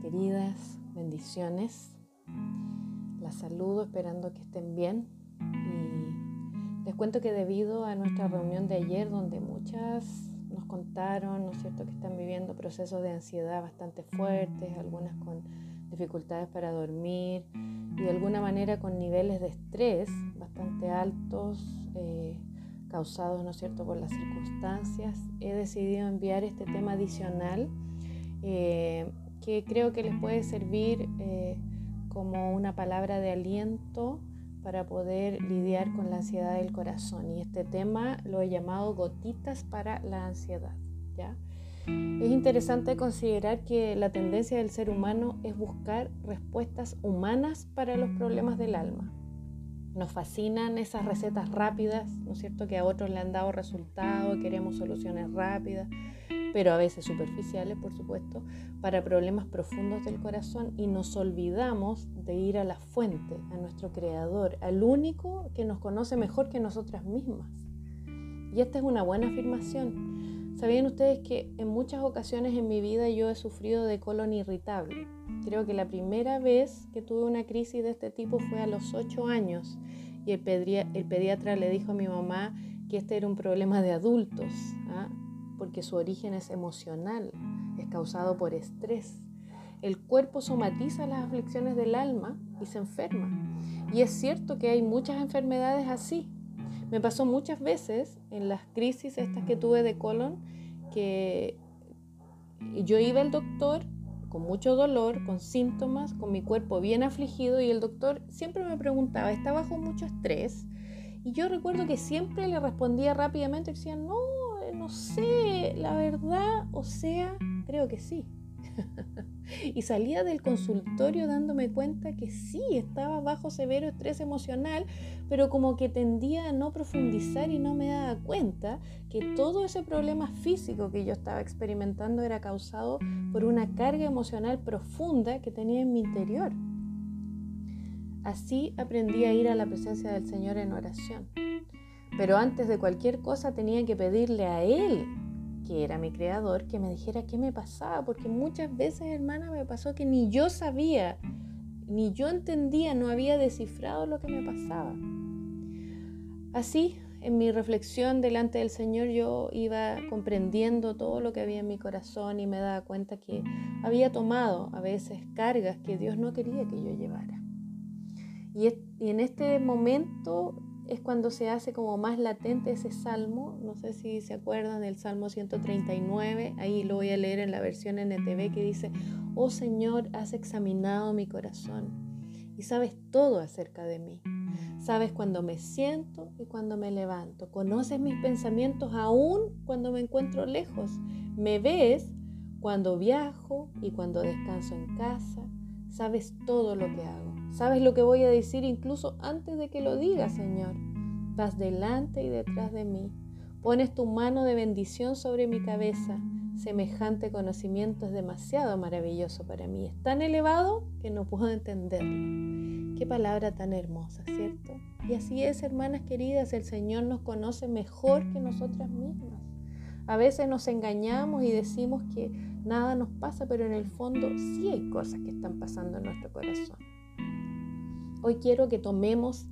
queridas, bendiciones. Las saludo esperando que estén bien y les cuento que debido a nuestra reunión de ayer donde muchas nos contaron, ¿no es cierto?, que están viviendo procesos de ansiedad bastante fuertes, algunas con dificultades para dormir y de alguna manera con niveles de estrés bastante altos eh, causados, ¿no es cierto?, por las circunstancias, he decidido enviar este tema adicional eh, que creo que les puede servir eh, como una palabra de aliento para poder lidiar con la ansiedad del corazón. Y este tema lo he llamado gotitas para la ansiedad. ¿ya? Es interesante considerar que la tendencia del ser humano es buscar respuestas humanas para los problemas del alma. Nos fascinan esas recetas rápidas, ¿no es cierto? Que a otros le han dado resultados, queremos soluciones rápidas, pero a veces superficiales, por supuesto, para problemas profundos del corazón y nos olvidamos de ir a la fuente, a nuestro creador, al único que nos conoce mejor que nosotras mismas. Y esta es una buena afirmación. ¿Sabían ustedes que en muchas ocasiones en mi vida yo he sufrido de colon irritable? Creo que la primera vez que tuve una crisis de este tipo fue a los 8 años y el, pediatra le dijo a mi mamá que este era un problema de adultos, ¿ah? porque su origen es emocional, es causado por estrés. El cuerpo somatiza las aflicciones del alma y se enferma. Y es cierto que hay muchas enfermedades así. Me pasó muchas veces en las crisis estas que tuve de colon que yo iba al doctor con mucho dolor, con síntomas, con mi cuerpo bien afligido y el doctor siempre me preguntaba, ¿está bajo mucho estrés? Y yo recuerdo que siempre le respondía rápidamente, decía, no, no sé, la verdad, o sea, creo que sí. y salía del consultorio dándome cuenta que sí, estaba bajo severo estrés emocional, pero como que tendía a no profundizar y no me daba cuenta que todo ese problema físico que yo estaba experimentando era causado por una carga emocional profunda que tenía en mi interior. Así aprendí a ir a la presencia del Señor en oración. Pero antes de cualquier cosa tenía que pedirle a Él que era mi creador, que me dijera qué me pasaba, porque muchas veces, hermana, me pasó que ni yo sabía, ni yo entendía, no había descifrado lo que me pasaba. Así, en mi reflexión delante del Señor, yo iba comprendiendo todo lo que había en mi corazón y me daba cuenta que había tomado a veces cargas que Dios no quería que yo llevara. Y, en este momento es cuando se hace como más latente ese salmo. No sé si se acuerdan del Salmo 139, ahí lo voy a leer en la versión NTV que dice, oh Señor, has examinado mi corazón y sabes todo acerca de mí. Sabes cuando me siento y cuando me levanto. Conoces mis pensamientos aún cuando me encuentro lejos. Me ves cuando viajo y cuando descanso en casa. Sabes todo lo que hago. Sabes lo que voy a decir incluso antes de que lo diga, Señor. Vas delante y detrás de mí. Pones tu mano de bendición sobre mi cabeza. Semejante conocimiento es demasiado maravilloso para mí. Es tan elevado que no puedo entenderlo. Qué palabra tan hermosa, ¿cierto? Y así es, hermanas queridas, el Señor nos conoce mejor que nosotras mismas. A veces nos engañamos y decimos que nada nos pasa, pero en el fondo sí hay cosas que están pasando en nuestro corazón. Hoy quiero que tomemos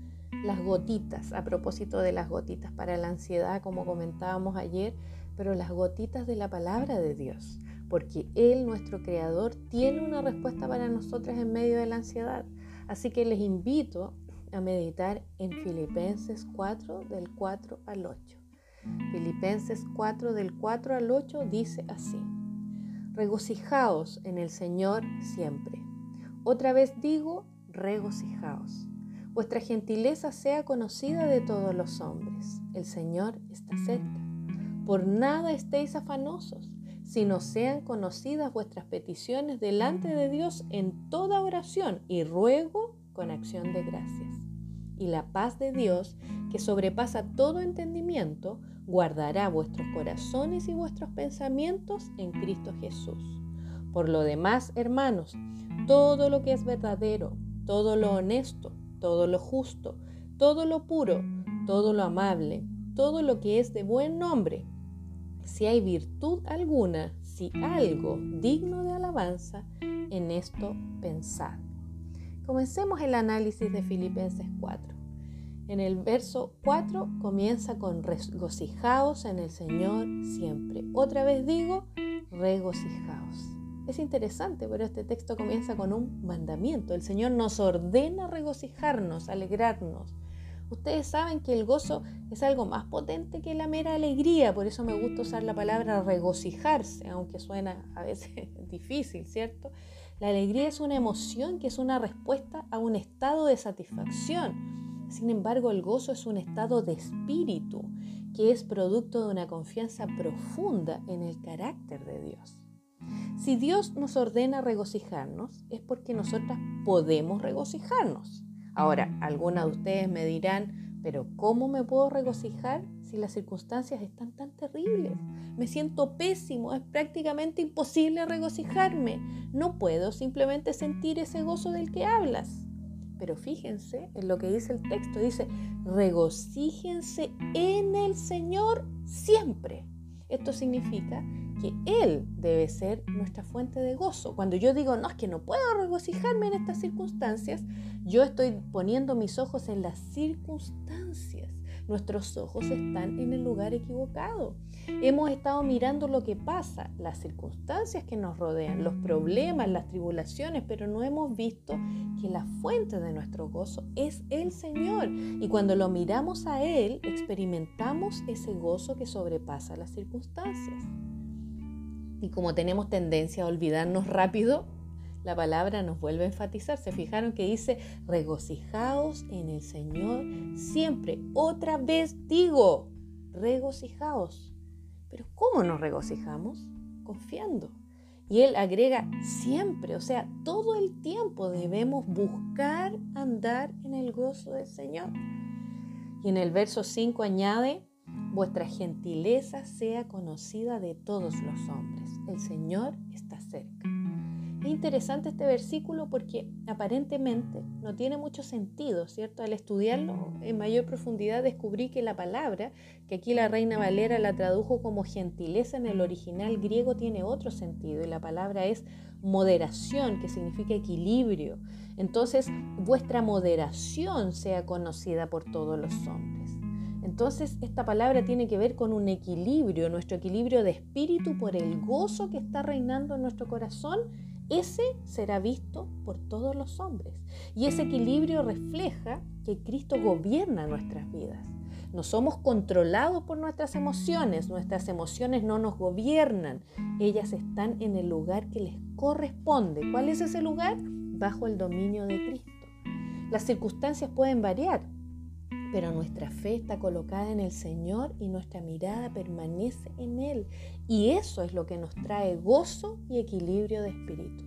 las gotitas, a propósito de las gotitas para la ansiedad, como comentábamos ayer, pero las gotitas de la palabra de Dios, porque Él, nuestro Creador, tiene una respuesta para nosotras en medio de la ansiedad. Así que les invito a meditar en Filipenses 4 del 4 al 8. Filipenses 4 del 4 al 8 dice así, regocijaos en el Señor siempre. Otra vez digo, regocijaos. Vuestra gentileza sea conocida de todos los hombres. El Señor está cerca. Por nada estéis afanosos, sino sean conocidas vuestras peticiones delante de Dios en toda oración y ruego con acción de gracias. Y la paz de Dios, que sobrepasa todo entendimiento, guardará vuestros corazones y vuestros pensamientos en Cristo Jesús. Por lo demás, hermanos, todo lo que es verdadero, todo lo honesto, todo lo justo, todo lo puro, todo lo amable, todo lo que es de buen nombre. Si hay virtud alguna, si algo digno de alabanza, en esto pensad. Comencemos el análisis de Filipenses 4. En el verso 4 comienza con regocijaos en el Señor siempre. Otra vez digo, regocijaos. Es interesante, pero este texto comienza con un mandamiento. El Señor nos ordena regocijarnos, alegrarnos. Ustedes saben que el gozo es algo más potente que la mera alegría, por eso me gusta usar la palabra regocijarse, aunque suena a veces difícil, ¿cierto? La alegría es una emoción que es una respuesta a un estado de satisfacción sin embargo, el gozo es un estado de espíritu que es producto de una confianza profunda en el carácter de Dios. Si Dios nos ordena regocijarnos, es porque nosotras podemos regocijarnos. Ahora, algunas de ustedes me dirán, pero ¿cómo me puedo regocijar si las circunstancias están tan terribles? Me siento pésimo, es prácticamente imposible regocijarme. No puedo simplemente sentir ese gozo del que hablas. Pero fíjense en lo que dice el texto. Dice, regocíjense en el Señor siempre. Esto significa que Él debe ser nuestra fuente de gozo. Cuando yo digo, no, es que no puedo regocijarme en estas circunstancias, yo estoy poniendo mis ojos en las circunstancias. Nuestros ojos están en el lugar equivocado. Hemos estado mirando lo que pasa, las circunstancias que nos rodean, los problemas, las tribulaciones, pero no hemos visto que la fuente de nuestro gozo es el Señor. Y cuando lo miramos a Él, experimentamos ese gozo que sobrepasa las circunstancias. Y como tenemos tendencia a olvidarnos rápido, la palabra nos vuelve a enfatizar. Se fijaron que dice, regocijaos en el Señor siempre. Otra vez digo, regocijaos. Pero ¿cómo nos regocijamos? Confiando. Y él agrega siempre, o sea, todo el tiempo debemos buscar andar en el gozo del Señor. Y en el verso 5 añade, vuestra gentileza sea conocida de todos los hombres. El Señor está cerca. Es interesante este versículo porque aparentemente no tiene mucho sentido, ¿cierto? Al estudiarlo en mayor profundidad descubrí que la palabra, que aquí la Reina Valera la tradujo como gentileza en el original griego, tiene otro sentido y la palabra es moderación, que significa equilibrio. Entonces, vuestra moderación sea conocida por todos los hombres. Entonces, esta palabra tiene que ver con un equilibrio, nuestro equilibrio de espíritu por el gozo que está reinando en nuestro corazón ese será visto por todos los hombres. Y ese equilibrio refleja que Cristo gobierna nuestras vidas. No somos controlados por nuestras emociones, nuestras emociones no nos gobiernan, ellas están en el lugar que les corresponde. ¿Cuál es ese lugar? Bajo el dominio de Cristo. Las circunstancias pueden variar, pero nuestra fe está colocada en el Señor y nuestra mirada permanece en Él. Y eso es lo que nos trae gozo y equilibrio de espíritu.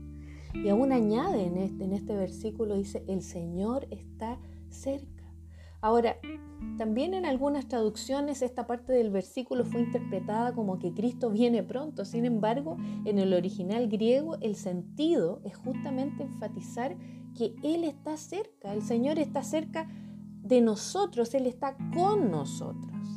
Y aún añade en este, en este versículo, dice, el Señor está cerca. Ahora, también en algunas traducciones esta parte del versículo fue interpretada como que Cristo viene pronto. Sin embargo, en el original griego el sentido es justamente enfatizar que Él está cerca, el Señor está cerca de nosotros, Él está con nosotros.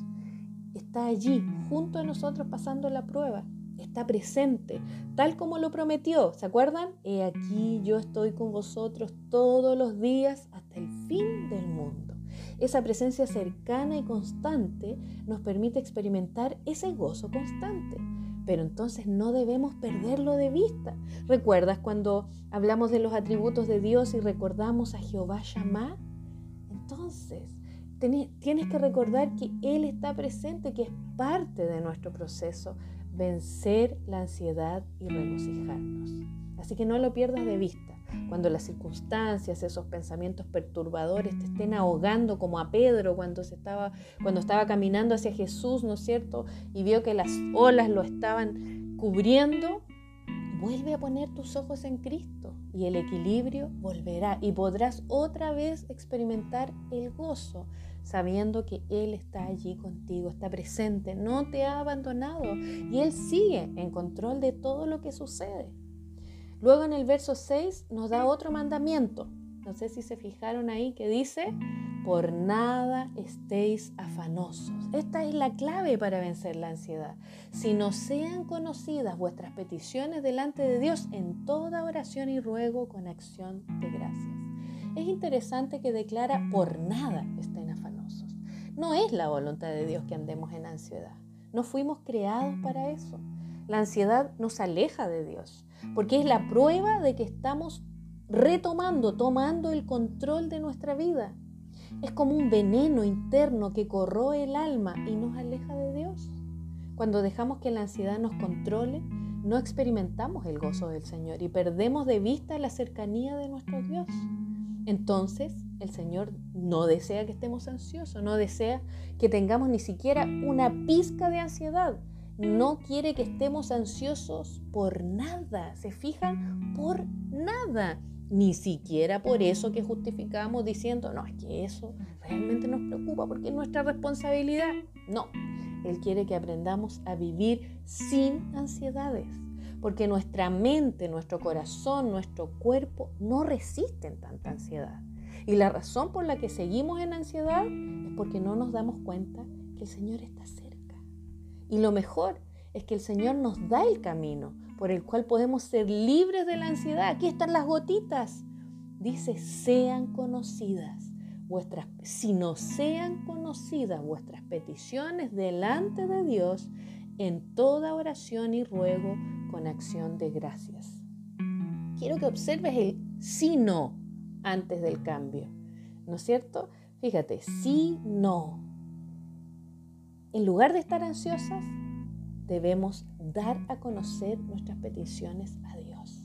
Está allí, junto a nosotros, pasando la prueba. Está presente, tal como lo prometió. ¿Se acuerdan? He aquí yo estoy con vosotros todos los días hasta el fin del mundo. Esa presencia cercana y constante nos permite experimentar ese gozo constante. Pero entonces no debemos perderlo de vista. ¿Recuerdas cuando hablamos de los atributos de Dios y recordamos a Jehová Shammah? Entonces, tienes que recordar que Él está presente, que es parte de nuestro proceso, vencer la ansiedad y regocijarnos. Así que no lo pierdas de vista. Cuando las circunstancias, esos pensamientos perturbadores te estén ahogando como a Pedro cuando, estaba, cuando estaba caminando hacia Jesús, ¿no es cierto? Y vio que las olas lo estaban cubriendo, vuelve a poner tus ojos en Cristo y el equilibrio volverá y podrás otra vez experimentar el gozo sabiendo que Él está allí contigo, está presente, no te ha abandonado y Él sigue en control de todo lo que sucede. Luego en el verso 6 nos da otro mandamiento. No sé si se fijaron ahí que dice, por nada estéis afanosos. Esta es la clave para vencer la ansiedad. Si no sean conocidas vuestras peticiones delante de Dios en toda oración y ruego con acción de gracias. Es interesante que declara por nada estén afanosos. No es la voluntad de Dios que andemos en ansiedad. No fuimos creados para eso. La ansiedad nos aleja de Dios, porque es la prueba de que estamos retomando, tomando el control de nuestra vida. Es como un veneno interno que corroe el alma y nos aleja de Dios. Cuando dejamos que la ansiedad nos controle, no experimentamos el gozo del Señor y perdemos de vista la cercanía de nuestro Dios. Entonces, el Señor no desea que estemos ansiosos, no desea que tengamos ni siquiera una pizca de ansiedad. No quiere que estemos ansiosos por nada. ¿Se fijan? Por nada. Ni siquiera por eso que justificamos diciendo, no, es que eso realmente nos preocupa porque es nuestra responsabilidad. No, Él quiere que aprendamos a vivir sin ansiedades, porque nuestra mente, nuestro corazón, nuestro cuerpo no resisten tanta ansiedad. Y la razón por la que seguimos en ansiedad es porque no nos damos cuenta que el Señor está cerca. Y lo mejor es que el Señor nos da el camino por el cual podemos ser libres de la ansiedad. Aquí están las gotitas. Dice, sean conocidas vuestras, si no sean conocidas vuestras peticiones delante de Dios en toda oración y ruego con acción de gracias. Quiero que observes el si no antes del cambio. ¿No es cierto? Fíjate, si no. En lugar de estar ansiosas, debemos dar a conocer nuestras peticiones a Dios.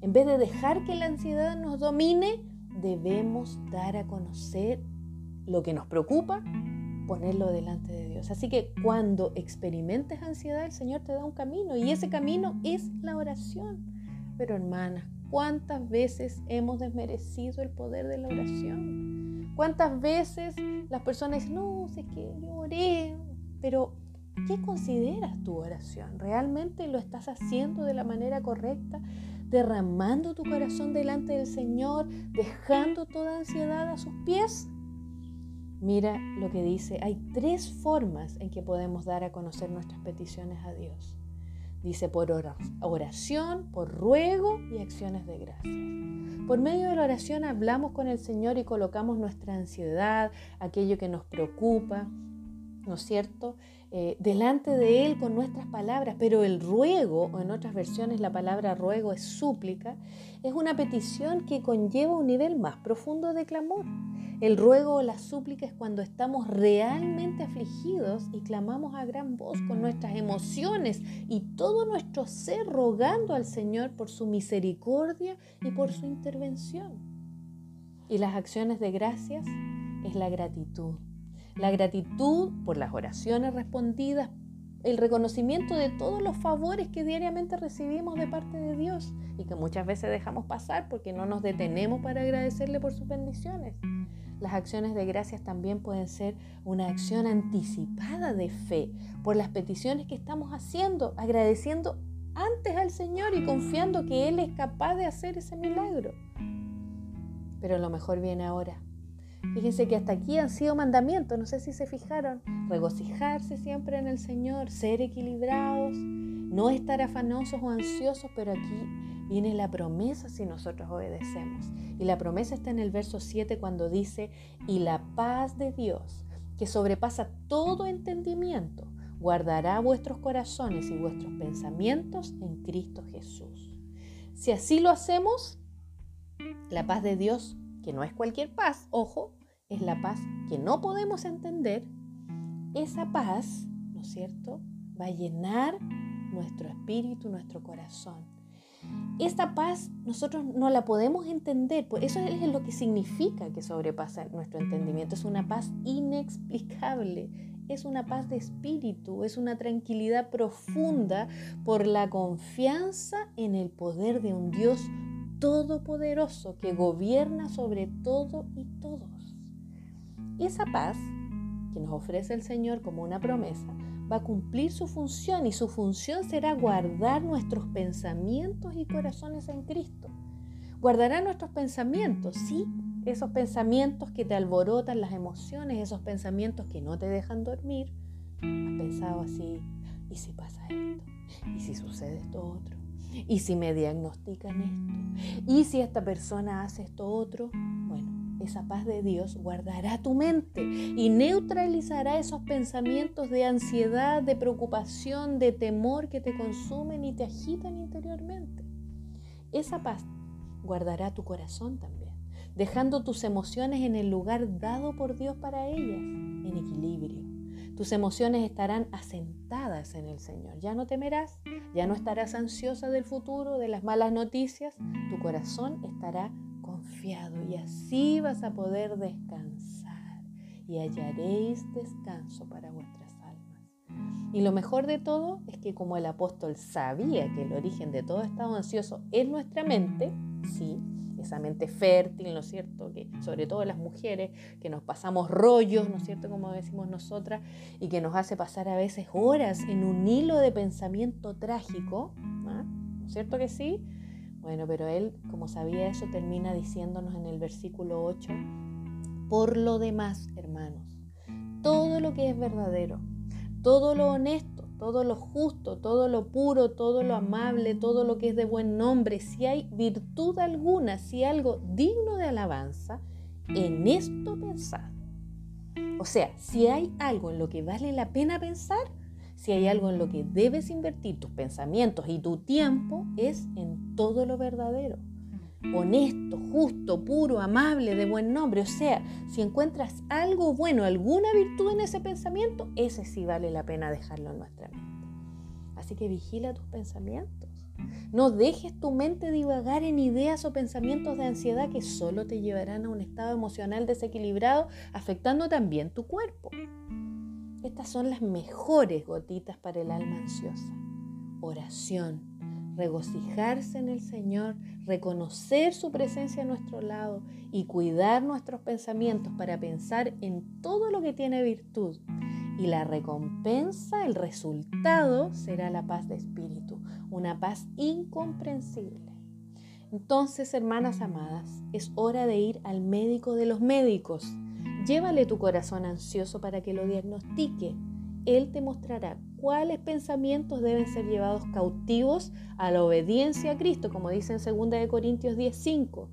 En vez de dejar que la ansiedad nos domine, debemos dar a conocer lo que nos preocupa, ponerlo delante de Dios. Así que cuando experimentes ansiedad, el Señor te da un camino y ese camino es la oración. Pero hermanas, ¿cuántas veces hemos desmerecido el poder de la oración? ¿Cuántas veces las personas dicen, no, sé que yo oré, pero ¿Qué consideras tu oración? ¿Realmente lo estás haciendo de la manera correcta? ¿Derramando tu corazón delante del Señor? ¿Dejando toda ansiedad a sus pies? Mira lo que dice. Hay tres formas en que podemos dar a conocer nuestras peticiones a Dios. Dice por oración, por ruego y acciones de gracias. Por medio de la oración hablamos con el Señor y colocamos nuestra ansiedad, aquello que nos preocupa, ¿no es cierto? Eh, delante de Él con nuestras palabras, pero el ruego, o en otras versiones la palabra ruego es súplica, es una petición que conlleva un nivel más profundo de clamor. El ruego o la súplica es cuando estamos realmente afligidos y clamamos a gran voz con nuestras emociones y todo nuestro ser rogando al Señor por su misericordia y por su intervención. Y las acciones de gracias es la gratitud la gratitud por las oraciones respondidas, el reconocimiento de todos los favores que diariamente recibimos de parte de Dios y que muchas veces dejamos pasar porque no nos detenemos para agradecerle por sus bendiciones. Las acciones de gracias también pueden ser una acción anticipada de fe por las peticiones que estamos haciendo, agradeciendo antes al Señor y confiando que Él es capaz de hacer ese milagro. Pero lo mejor viene ahora. Fíjense que hasta aquí han sido mandamientos, no sé si se fijaron, regocijarse siempre en el Señor, ser equilibrados, no estar afanosos o ansiosos, pero aquí viene la promesa si nosotros obedecemos. Y la promesa está en el verso 7 cuando dice, y la paz de Dios, que sobrepasa todo entendimiento, guardará vuestros corazones y vuestros pensamientos en Cristo Jesús. Si así lo hacemos, la paz de Dios que no es cualquier paz, ojo, es la paz que no podemos entender, esa paz, ¿no es cierto?, va a llenar nuestro espíritu, nuestro corazón. Esta paz nosotros no la podemos entender, pues eso es lo que significa que sobrepasa nuestro entendimiento. Es una paz inexplicable, es una paz de espíritu, es una tranquilidad profunda por la confianza en el poder de un Dios todopoderoso que gobierna sobre todo y todos. Esa paz que nos ofrece el Señor como una promesa va a cumplir su función y su función será guardar nuestros pensamientos y corazones en Cristo. Guardará nuestros pensamientos, sí, esos pensamientos que te alborotan las emociones, esos pensamientos que no te dejan dormir, has pensado así, ¿y si pasa esto? ¿Y si sucede esto otro? ¿Y si me diagnostican esto? ¿Y si esta persona hace esto otro? Bueno, esa paz de Dios guardará tu mente y neutralizará esos pensamientos de ansiedad, de preocupación, de temor que te consumen y te agitan interiormente. Esa paz guardará tu corazón también, dejando tus emociones en el lugar dado por Dios para ellas, en equilibrio. Tus emociones estarán asentadas en el Señor. Ya no temerás, ya no estarás ansiosa del futuro, de las malas noticias. Tu corazón estará confiado y así vas a poder descansar y hallaréis descanso para vuestras almas. Y lo mejor de todo es que como el apóstol sabía que el origen de todo estado ansioso es nuestra mente, sí, fértil, ¿no es cierto? Que sobre todo las mujeres, que nos pasamos rollos, ¿no es cierto? Como decimos nosotras, y que nos hace pasar a veces horas en un hilo de pensamiento trágico, ¿no es cierto que sí? Bueno, pero él, como sabía eso, termina diciéndonos en el versículo 8, por lo demás, hermanos, todo lo que es verdadero, todo lo honesto, todo lo justo, todo lo puro, todo lo amable, todo lo que es de buen nombre, si hay virtud alguna, si algo digno de alabanza, en esto pensad. O sea, si hay algo en lo que vale la pena pensar, si hay algo en lo que debes invertir tus pensamientos y tu tiempo, es en todo lo verdadero. Honesto, justo, puro, amable, de buen nombre. O sea, si encuentras algo bueno, alguna virtud en ese pensamiento, ese sí vale la pena dejarlo en nuestra mente. Así que vigila tus pensamientos. No dejes tu mente divagar en ideas o pensamientos de ansiedad que solo te llevarán a un estado emocional desequilibrado, afectando también tu cuerpo. Estas son las mejores gotitas para el alma ansiosa. Oración, regocijarse en el Señor, reconocer su presencia a nuestro lado y cuidar nuestros pensamientos para pensar en todo lo que tiene virtud. Y la recompensa, el resultado, será la paz de espíritu, una paz incomprensible. Entonces, hermanas amadas, es hora de ir al médico de los médicos Llévale tu corazón ansioso para que lo diagnostique. Él te mostrará cuáles pensamientos deben ser llevados cautivos a la obediencia a Cristo, como dice en 2 Corintios 10:5.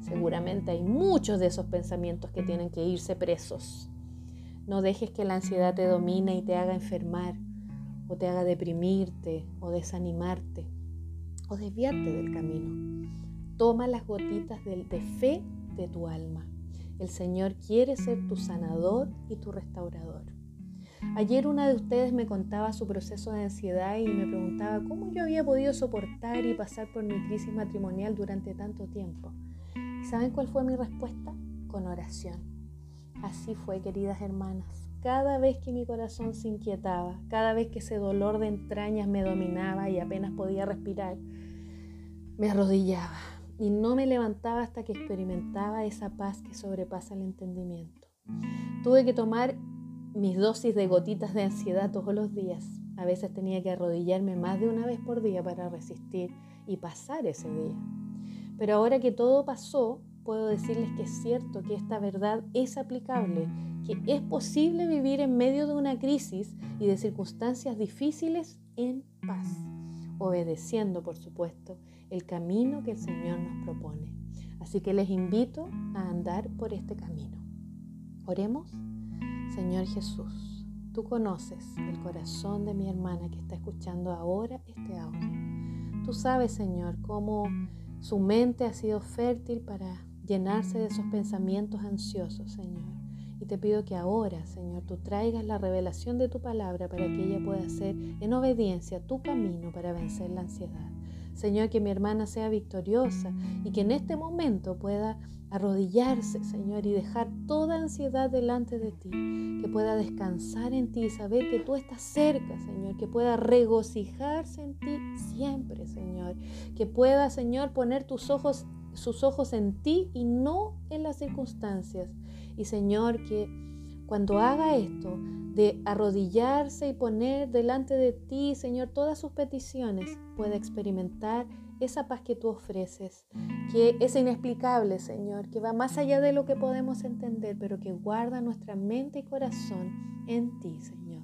Seguramente hay muchos de esos pensamientos que tienen que irse presos. No dejes que la ansiedad te domine y te haga enfermar, o te haga deprimirte, o desanimarte, o desviarte del camino. Toma las gotitas de, de fe de tu alma. El Señor quiere ser tu sanador y tu restaurador. Ayer una de ustedes me contaba su proceso de ansiedad y me preguntaba cómo yo había podido soportar y pasar por mi crisis matrimonial durante tanto tiempo. saben cuál fue mi respuesta? Con oración. Así fue, queridas hermanas. Cada vez que mi corazón se inquietaba, cada vez que ese dolor de entrañas me dominaba y apenas podía respirar, me arrodillaba y no me levantaba hasta que experimentaba esa paz que sobrepasa el entendimiento. Tuve que tomar mis dosis de gotitas de ansiedad todos los días. A veces tenía que arrodillarme más de una vez por día para resistir y pasar ese día. Pero ahora que todo pasó, puedo decirles que es cierto que esta verdad es aplicable, que es posible vivir en medio de una crisis y de circunstancias difíciles en paz, obedeciendo, por supuesto, el camino que el Señor nos propone. Así que les invito a andar por este camino. Oremos. Señor Jesús, tú conoces el corazón de mi hermana que está escuchando ahora este audio. Tú sabes, Señor, cómo su mente ha sido fértil para llenarse de esos pensamientos ansiosos, Señor. Te pido que ahora, Señor, tú traigas la revelación de tu palabra para que ella pueda hacer en obediencia tu camino para vencer la ansiedad. Señor, que mi hermana sea victoriosa y que en este momento pueda arrodillarse, Señor, y dejar toda ansiedad delante de ti, que pueda descansar en ti y saber que tú estás cerca, Señor, que pueda regocijarse en ti siempre, Señor, que pueda, Señor, poner tus ojos, sus ojos en ti y no en las circunstancias. Y, Señor, que cuando haga esto, de arrodillarse y poner delante de ti, Señor, todas sus peticiones, pueda experimentar esa paz que tú ofreces, que es inexplicable, Señor, que va más allá de lo que podemos entender, pero que guarda nuestra mente y corazón en ti, Señor.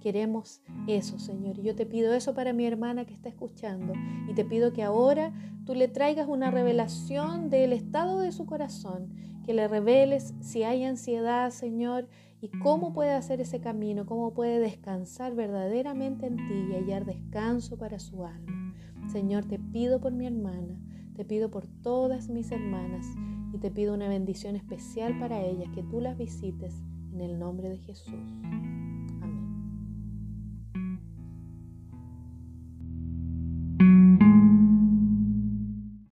Queremos eso, Señor. Y yo te pido eso para mi hermana que está escuchando. Y te pido que ahora tú le traigas una revelación del estado de su corazón, que le reveles si hay ansiedad, Señor, y cómo puede hacer ese camino, cómo puede descansar verdaderamente en ti y hallar descanso para su alma. Señor, te pido por mi hermana, te pido por todas mis hermanas y te pido una bendición especial para ellas, que tú las visites en el nombre de Jesús.